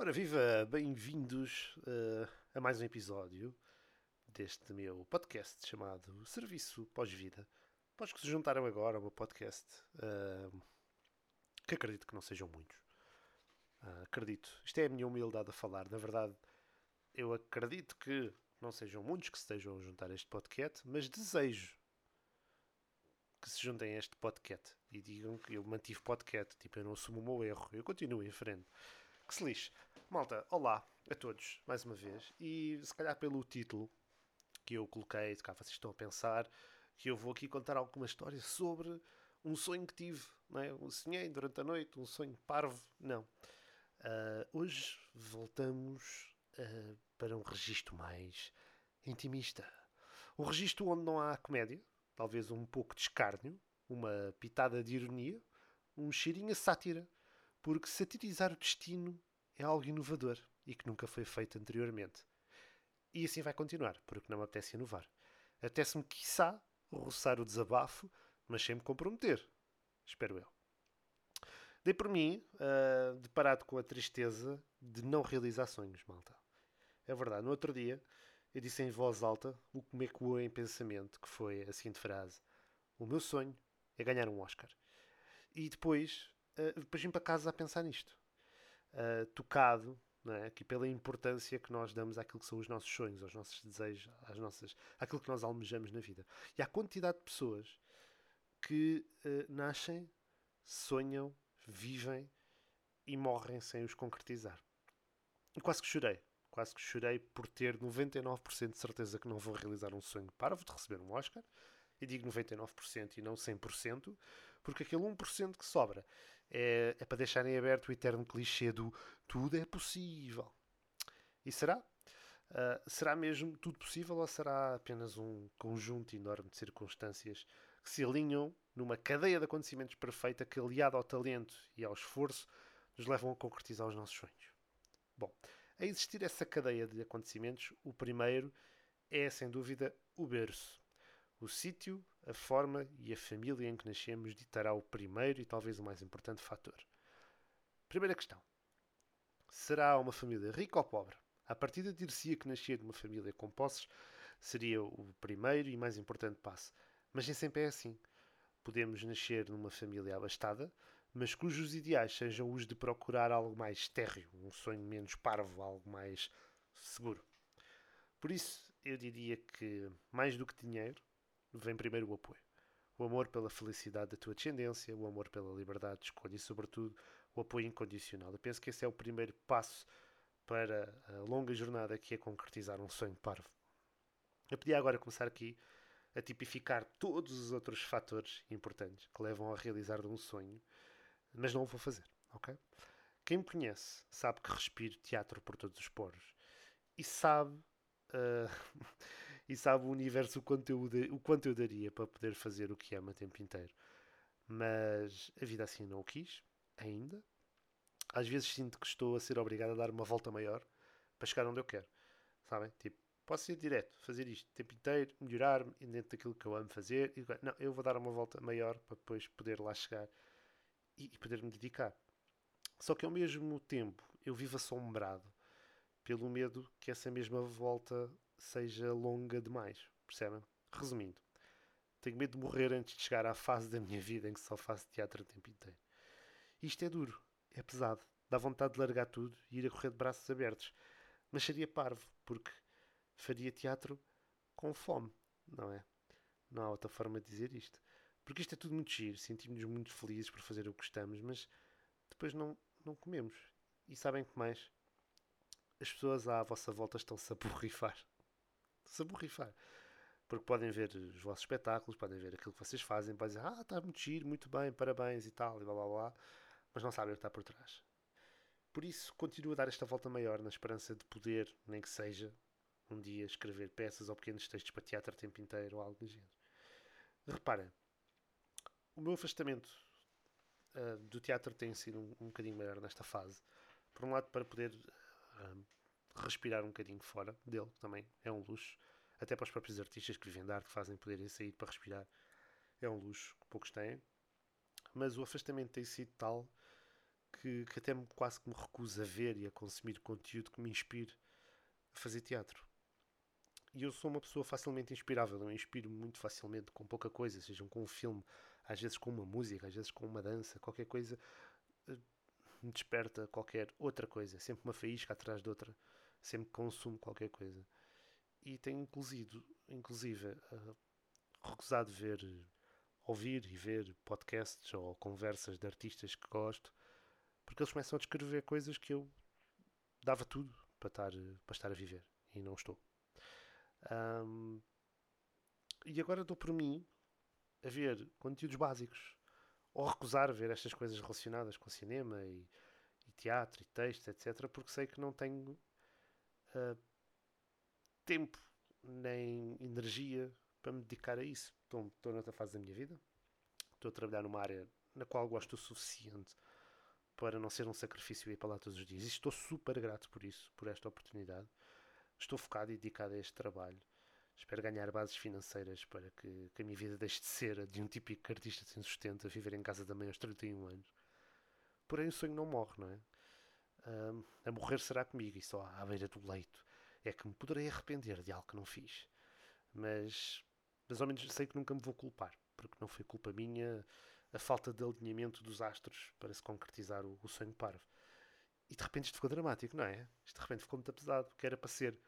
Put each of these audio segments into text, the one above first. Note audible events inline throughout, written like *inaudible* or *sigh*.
Ora, viva! Bem-vindos uh, a mais um episódio deste meu podcast chamado Serviço Pós-Vida. Pós que se juntaram agora ao meu podcast, uh, que acredito que não sejam muitos. Uh, acredito. Isto é a minha humildade a falar. Na verdade, eu acredito que não sejam muitos que estejam a juntar a este podcast, mas desejo que se juntem a este podcast e digam que eu mantive podcast. Tipo, eu não assumo o meu erro, eu continuo em frente. Que se lixe. Malta, olá a todos, mais uma vez. E se calhar pelo título que eu coloquei, se calhar vocês estão a pensar que eu vou aqui contar alguma história sobre um sonho que tive, não é? Um sonhei durante a noite, um sonho parvo. Não. Uh, hoje voltamos uh, para um registro mais intimista. Um registro onde não há comédia, talvez um pouco de escárnio, uma pitada de ironia, um cheirinho a sátira porque satirizar o destino é algo inovador e que nunca foi feito anteriormente. E assim vai continuar, porque não me apetece inovar. Apetece-me, quiçá, roçar o desabafo, mas sem me comprometer. Espero eu. Dei por mim, uh, deparado com a tristeza de não realizar sonhos, malta. É verdade, no outro dia eu disse em voz alta o que me ecoou em pensamento, que foi a seguinte frase: O meu sonho é ganhar um Oscar. E depois uh, depois vim para casa a pensar nisto. Uh, tocado é? aqui pela importância que nós damos àquilo que são os nossos sonhos, aos nossos desejos, às nossas, àquilo que nós almejamos na vida. E há quantidade de pessoas que uh, nascem, sonham, vivem e morrem sem os concretizar. E quase que chorei. Quase que chorei por ter 99% de certeza que não vou realizar um sonho parvo de receber um Oscar e digo 99% e não 100%, porque aquele 1% que sobra é, é para deixarem aberto o eterno clichê do tudo é possível. E será? Uh, será mesmo tudo possível ou será apenas um conjunto enorme de circunstâncias que se alinham numa cadeia de acontecimentos perfeita que, aliado ao talento e ao esforço, nos levam a concretizar os nossos sonhos? Bom, a existir essa cadeia de acontecimentos, o primeiro é, sem dúvida, o berço. O sítio, a forma e a família em que nascemos ditará o primeiro e talvez o mais importante fator. Primeira questão: será uma família rica ou pobre? A partir de dir-se que nascer numa família com posses seria o primeiro e mais importante passo. Mas nem sempre é assim. Podemos nascer numa família abastada, mas cujos ideais sejam os de procurar algo mais térreo, um sonho menos parvo, algo mais seguro. Por isso, eu diria que, mais do que dinheiro, vem primeiro o apoio. O amor pela felicidade da tua descendência, o amor pela liberdade de escolha e, sobretudo, o apoio incondicional. Eu penso que esse é o primeiro passo para a longa jornada que é concretizar um sonho parvo. Eu podia agora começar aqui a tipificar todos os outros fatores importantes que levam a realizar um sonho, mas não o vou fazer, ok? Quem me conhece sabe que respiro teatro por todos os poros e sabe Uh, *laughs* e sabe o universo o quanto, eu, o quanto eu daria para poder fazer o que ama o tempo inteiro. Mas a vida assim não o quis, ainda. Às vezes sinto que estou a ser obrigado a dar uma volta maior para chegar onde eu quero. Sabem? Tipo, posso ir direto, fazer isto o tempo inteiro, melhorar-me dentro daquilo que eu amo fazer. Não, eu vou dar uma volta maior para depois poder lá chegar e, e poder me dedicar. Só que ao mesmo tempo eu vivo assombrado pelo medo que essa mesma volta seja longa demais. Percebem? Resumindo, tenho medo de morrer antes de chegar à fase da minha vida em que só faço teatro o tempo inteiro. Isto é duro, é pesado, dá vontade de largar tudo e ir a correr de braços abertos. Mas seria parvo, porque faria teatro com fome, não é? Não há outra forma de dizer isto. Porque isto é tudo muito giro, sentimos-nos muito felizes por fazer o que gostamos, mas depois não, não comemos. E sabem que mais? as pessoas à vossa volta estão-se a *laughs* borrifar. Se a borrifar. Porque podem ver os vossos espetáculos, podem ver aquilo que vocês fazem, podem dizer, ah, está muito giro, muito bem, parabéns e tal, e blá blá blá, mas não sabem o que está por trás. Por isso, continuo a dar esta volta maior na esperança de poder, nem que seja, um dia escrever peças ou pequenos textos para teatro o tempo inteiro ou algo do género. Reparem, o meu afastamento uh, do teatro tem sido um, um bocadinho maior nesta fase. Por um lado, para poder respirar um bocadinho fora dele também é um luxo. Até para os próprios artistas que vivem de arte, que fazem poderem sair para respirar, é um luxo que poucos têm. Mas o afastamento tem sido tal que, que até me, quase que me recuso a ver e a consumir conteúdo que me inspire a fazer teatro. E eu sou uma pessoa facilmente inspirável, eu inspiro muito facilmente com pouca coisa, sejam com um filme, às vezes com uma música, às vezes com uma dança, qualquer coisa eh, me desperta qualquer outra coisa, sempre uma faísca atrás de outra, sempre consumo qualquer coisa. E tenho inclusive, inclusive uh, recusado ver, ouvir e ver podcasts ou conversas de artistas que gosto, porque eles começam a descrever coisas que eu dava tudo para estar, para estar a viver e não estou. Um, e agora dou por mim a ver conteúdos básicos ou recusar ver estas coisas relacionadas com cinema e, e teatro e texto, etc., porque sei que não tenho uh, tempo nem energia para me dedicar a isso. Estou, estou noutra fase da minha vida, estou a trabalhar numa área na qual gosto o suficiente para não ser um sacrifício ir para lá todos os dias. E estou super grato por isso, por esta oportunidade. Estou focado e dedicado a este trabalho. Espero ganhar bases financeiras para que, que a minha vida deixe de ser a de um típico artista sem sustento, a viver em casa da mãe aos 31 anos. Porém, o sonho não morre, não é? A morrer será comigo e só à beira do leito é que me poderei arrepender de algo que não fiz. Mas, mas ao menos sei que nunca me vou culpar, porque não foi culpa minha a falta de alinhamento dos astros para se concretizar o, o sonho parvo. E de repente isto ficou dramático, não é? Isto de repente ficou muito pesado, que era para ser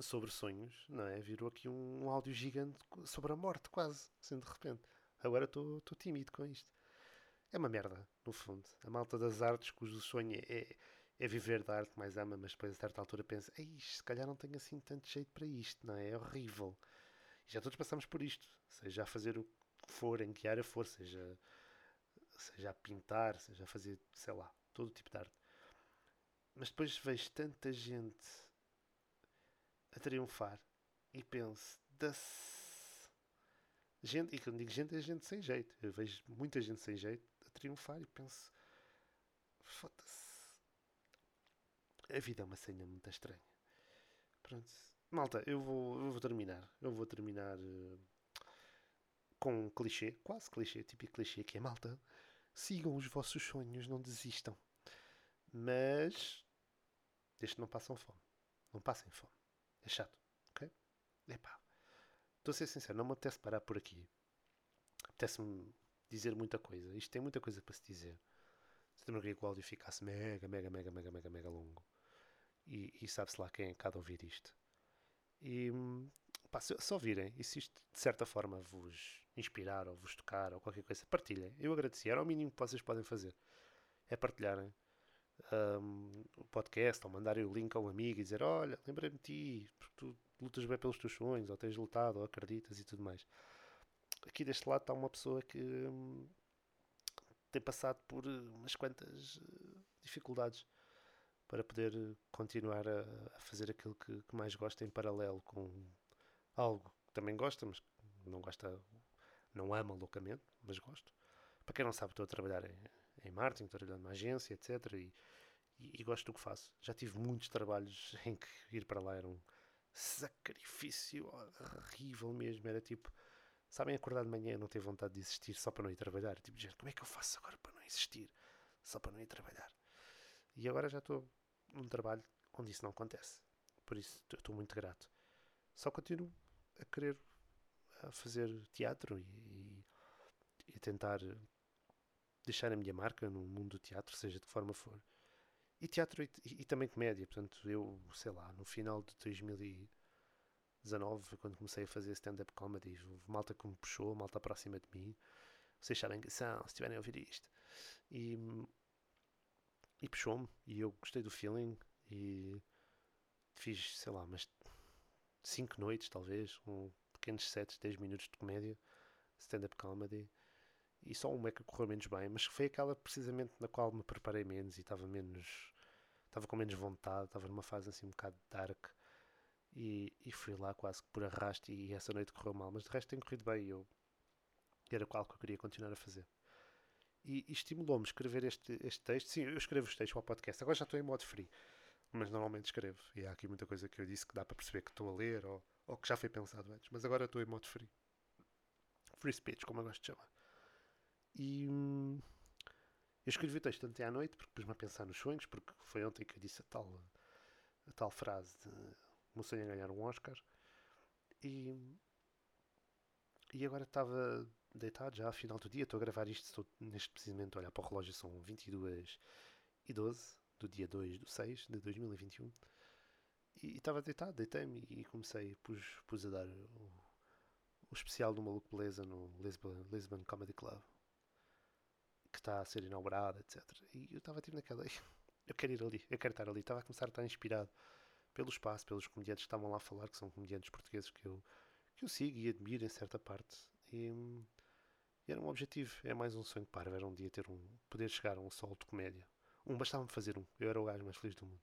sobre sonhos, não é? Virou aqui um, um áudio gigante sobre a morte, quase, assim de repente. Agora estou tímido com isto. É uma merda, no fundo. A malta das artes, cujo sonho é, é viver da arte mais ama, mas depois a certa altura pensa: Ei, se calhar não tenho assim tanto jeito para isto, não é? É horrível. E já todos passamos por isto, seja a fazer o que for, em que área for, seja, seja a pintar, seja a fazer, sei lá, todo tipo de arte. Mas depois vejo tanta gente a triunfar e penso, das gente, e quando digo gente, é gente sem jeito. Eu vejo muita gente sem jeito triunfar e penso, foda-se. A vida é uma cena muito estranha. Pronto. Malta, eu vou, eu vou terminar. Eu vou terminar uh, com um clichê, quase clichê, típico clichê, que é malta. Sigam os vossos sonhos, não desistam. Mas que não passam fome. Não passem fome. É chato, ok? Epá. Estou a ser sincero, não me apetece parar por aqui. Apetece-me dizer muita coisa. Isto tem muita coisa para se dizer. Se queria que o áudio ficasse mega, mega, mega, mega, mega, mega longo. E, e sabe-se lá quem é cada ouvir isto. E pá, se, se ouvirem, e se isto de certa forma vos inspirar ou vos tocar ou qualquer coisa, partilhem. Eu agradecia. Era o mínimo que vocês podem fazer. É partilharem um, o podcast ou mandarem o link a um amigo e dizer: Olha, lembrei-me de ti, porque tu lutas bem pelos teus sonhos, ou tens lutado, ou acreditas e tudo mais. Aqui deste lado está uma pessoa que hum, tem passado por umas quantas uh, dificuldades para poder continuar a, a fazer aquilo que, que, mais gosta em paralelo com algo que também gosta, mas não gosta, não ama loucamente, mas gosto. Para quem não sabe, estou a trabalhar em, em marketing, estou a trabalhar numa agência, etc. E, e, e, gosto do que faço. Já tive muitos trabalhos *laughs* em que ir para lá era um sacrifício horrível mesmo. Era tipo, sabem, acordar de manhã e não ter vontade de existir só para não ir trabalhar. Tipo, gente, como é que eu faço agora para não existir? Só para não ir trabalhar. E agora já estou num trabalho onde isso não acontece. Por isso estou muito grato. Só continuo a querer a fazer teatro e, e, tentar deixar a minha marca no mundo do teatro, seja de que forma for. E teatro e, e, também comédia. Portanto, eu, sei lá, no final de 2019, quando comecei a fazer stand-up comedy, houve malta que me puxou, malta próxima de mim. Vocês sabem que são, se estiverem a ouvir isto. E, e puxou-me. E eu gostei do feeling. E fiz, sei lá, mas 5 noites, talvez, um pequenos sets, 10 minutos de comédia, stand-up comedy e só uma é que correu menos bem, mas foi aquela precisamente na qual me preparei menos e estava menos. estava com menos vontade, estava numa fase assim um bocado dark e, e fui lá quase que por arrasto e essa noite correu mal, mas de resto tem corrido bem e eu era qual que eu queria continuar a fazer. E, e estimulou-me escrever este, este texto. Sim, eu escrevo os textos para o podcast, agora já estou em modo free, mas normalmente escrevo. E há aqui muita coisa que eu disse que dá para perceber que estou a ler ou, ou que já foi pensado antes, mas agora estou em modo free. Free speech, como eu gosto de chamar. E, Eu escrevi o texto ontem à noite porque pus-me a pensar nos sonhos, porque foi ontem que eu disse a tal, a tal frase de sonho é ganhar um Oscar. E, e agora estava deitado já ao final do dia, estou a gravar isto, estou neste precisamente a olhar para o relógio, são 22 e 12 do dia 2 do 6 de 2021. E estava deitado, deitei-me e comecei, pus, pus a dar o, o especial do Maluco Beleza no Lisbon, Lisbon Comedy Club que está a ser inaugurada, etc. E eu estava tipo naquela. *laughs* Eu quero ir ali, eu quero estar ali. Estava a começar a estar inspirado pelo espaço, pelos comediantes que estavam lá a falar, que são comediantes portugueses que eu, que eu sigo e admiro em certa parte. E, e era um objetivo, é mais um sonho parvo. Era um dia ter um. poder chegar a um solo de comédia. Um, bastava-me fazer um. Eu era o gajo mais feliz do mundo.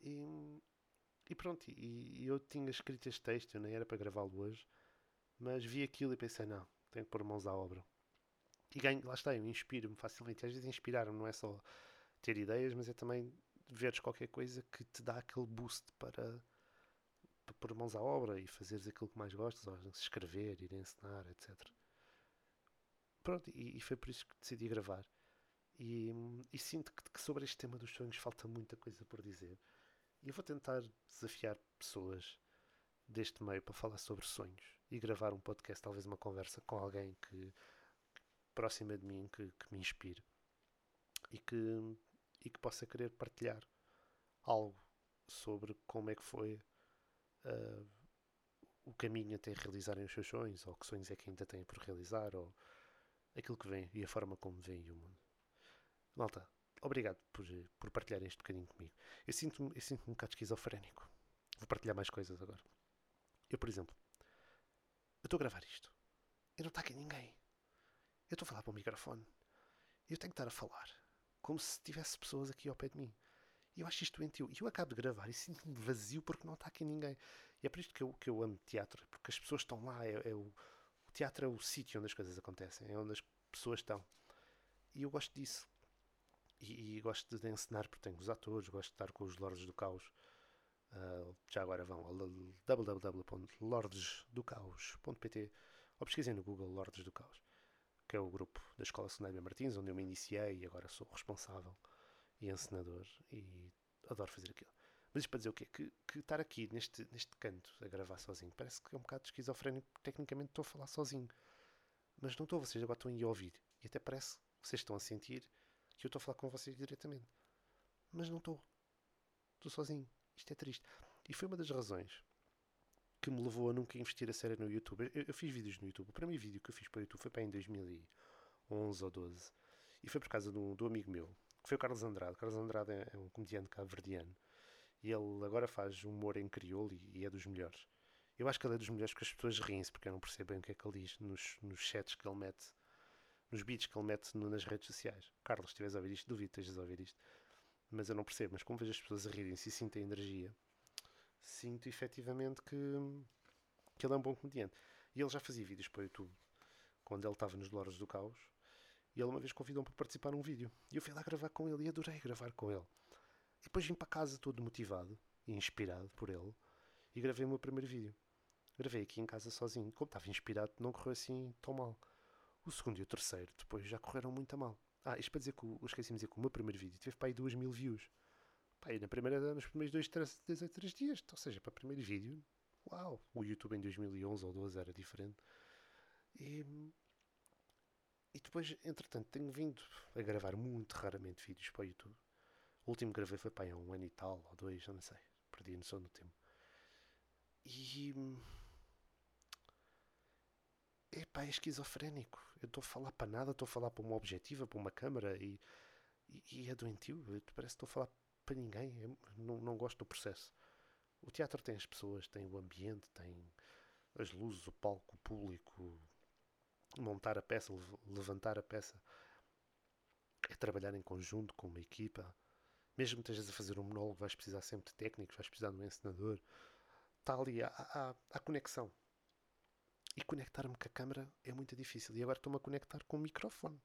E, e pronto, e, e eu tinha escrito este texto, eu nem era para gravá-lo hoje, mas vi aquilo e pensei: não, tenho que pôr mãos à obra e ganho, lá está, eu inspiro-me facilmente. Às vezes inspirar-me não é só ter ideias, mas é também veres qualquer coisa que te dá aquele boost para, para pôr mãos à obra e fazeres aquilo que mais gostas, ou escrever, ir ensinar, etc. Pronto, e, e foi por isso que decidi gravar. E, e sinto que, que, sobre este tema dos sonhos falta muita coisa por dizer. E eu vou tentar desafiar pessoas deste meio para falar sobre sonhos e gravar um podcast, talvez uma conversa com alguém que próxima de mim que, que me inspire e que, e que possa querer partilhar algo sobre como é que foi uh, o caminho até realizarem os seus sonhos, ou que sonhos é que ainda têm por realizar, ou aquilo que vem e a forma como vem o mundo. Malta, obrigado por, por partilhar este bocadinho comigo. Eu sinto-me eu sinto um bocado esquizofrénico. Vou partilhar mais coisas agora. Eu, por exemplo, eu estou a gravar isto. E não está aqui ninguém. Eu estou a falar para o microfone. Eu tenho que estar a falar. Como se tivesse pessoas aqui ao pé de mim. E eu acho isto doentio. E eu acabo de gravar e sinto-me vazio porque não está aqui ninguém. E é por isto que eu, que eu amo teatro. Porque as pessoas estão lá. É, é o, o teatro é o sítio onde as coisas acontecem. É onde as pessoas estão. E eu gosto disso. E, e gosto de ensinar porque tenho os atores. Gosto de estar com os Lordes do Caos. Uh, já agora vão a www.lordesdocaos.pt ou pesquisem no Google Lordes do Caos que é o grupo da Escola Secundária Martins, onde eu me iniciei e agora sou responsável e encenador e adoro fazer aquilo. Mas isto para dizer o quê? Que, que estar aqui neste, neste canto a gravar sozinho parece que é um bocado esquizofrénico, tecnicamente estou a falar sozinho. Mas não estou, vocês agora estão a ouvir. E até parece que vocês estão a sentir que eu estou a falar com vocês diretamente. Mas não estou. Estou sozinho. Isto é triste. E foi uma das razões que me levou a nunca investir a sério no YouTube. Eu, eu, fiz vídeos no YouTube. O primeiro vídeo que eu fiz para o YouTube foi para em 2011 ou 12. E foi por causa do, do amigo meu, que foi o Carlos Andrade. O Carlos Andrade é, é um comediante cabo-verdiano. E ele agora faz humor em crioulo e, e, é dos melhores. Eu acho que ele é dos melhores porque as pessoas riem-se, porque eu não percebo bem o que é que ele diz nos, nos chats que ele mete, nos beats que ele mete no, nas redes sociais. Carlos, se a ouvir isto, duvido que estejas a ouvir isto. Mas eu não percebo. Mas como vejo as pessoas a rirem-se e sinto a energia sinto efetivamente que, que ele é um bom comediante. E ele já fazia vídeos para o YouTube quando ele estava nos Louros do Caos. E ele uma vez convidou-me para participar num vídeo. E eu fui lá gravar com ele e adorei gravar com ele. E depois vim para casa todo motivado e inspirado por ele e gravei o meu primeiro vídeo. Gravei aqui em casa sozinho. Como estava inspirado, não correu assim tão mal. O segundo e o terceiro depois já correram muito a mal. Ah, isto para dizer que eu esqueci-me de dizer que o meu primeiro vídeo teve para aí 2 mil views. Pá, e na primeira, nos primeiros dois, três, três, três dias, ou seja, para o primeiro vídeo, uau, o YouTube em 2011 ou 12 era diferente. E, e depois, entretanto, tenho vindo a gravar muito raramente vídeos para o YouTube. O último que gravei foi para há um ano e tal, ou dois, não sei, perdi a noção do tempo. E. Epá, é esquizofrénico. Eu estou a falar para nada, estou a falar para uma objetiva, para uma câmara e, e, e é doentio. Parece que estou a falar para ninguém. Eu não, não gosto do processo. O teatro tem as pessoas, tem o ambiente, tem as luzes, o palco, o público, montar a peça, levantar a peça. É trabalhar em conjunto com uma equipa. Mesmo que estejas a fazer um monólogo, vais precisar sempre de técnicos, vais precisar de um encenador. Está ali a, a, a conexão. E conectar-me com a câmera é muito difícil. E agora estou-me a conectar com o microfone,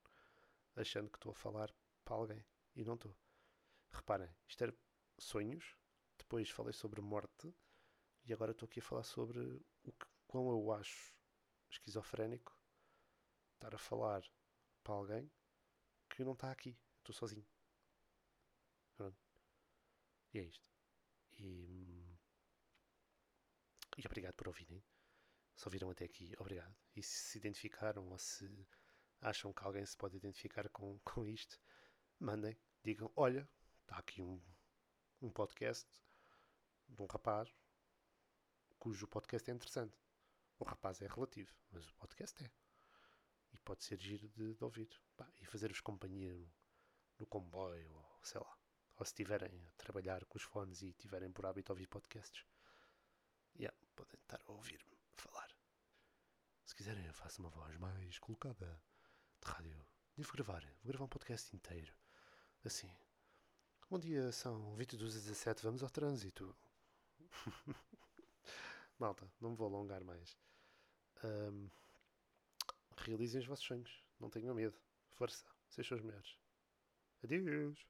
achando que estou a falar para alguém. E não estou. Reparem, isto era sonhos, depois falei sobre morte e agora estou aqui a falar sobre o que, quão eu acho esquizofrénico estar a falar para alguém que não está aqui. Estou sozinho. Pronto. E é isto. E, hum, e obrigado por ouvirem. Se ouviram até aqui, obrigado. E se se identificaram ou se acham que alguém se pode identificar com, *laughs* com isto, mandem, digam: olha, está aqui um, um podcast de um rapaz cujo podcast é interessante. O rapaz é relativo, mas o podcast é. E pode ser giro de, de ouvir. E fazer-vos companhia no, no comboio, ou sei lá. Ou se estiverem a trabalhar com os fones e tiverem por hábito ouvir podcasts. Yeah, podem estar a ouvir-me falar. Se quiserem, eu faço uma voz mais colocada de rádio. Vou gravar, vou gravar um podcast inteiro. Assim. Bom dia, são 22 a 17, vamos ao trânsito. *laughs* Malta, não me vou alongar mais. Um, realizem os vossos sonhos. Não tenham medo. Força. Sejam os melhores. Adeus.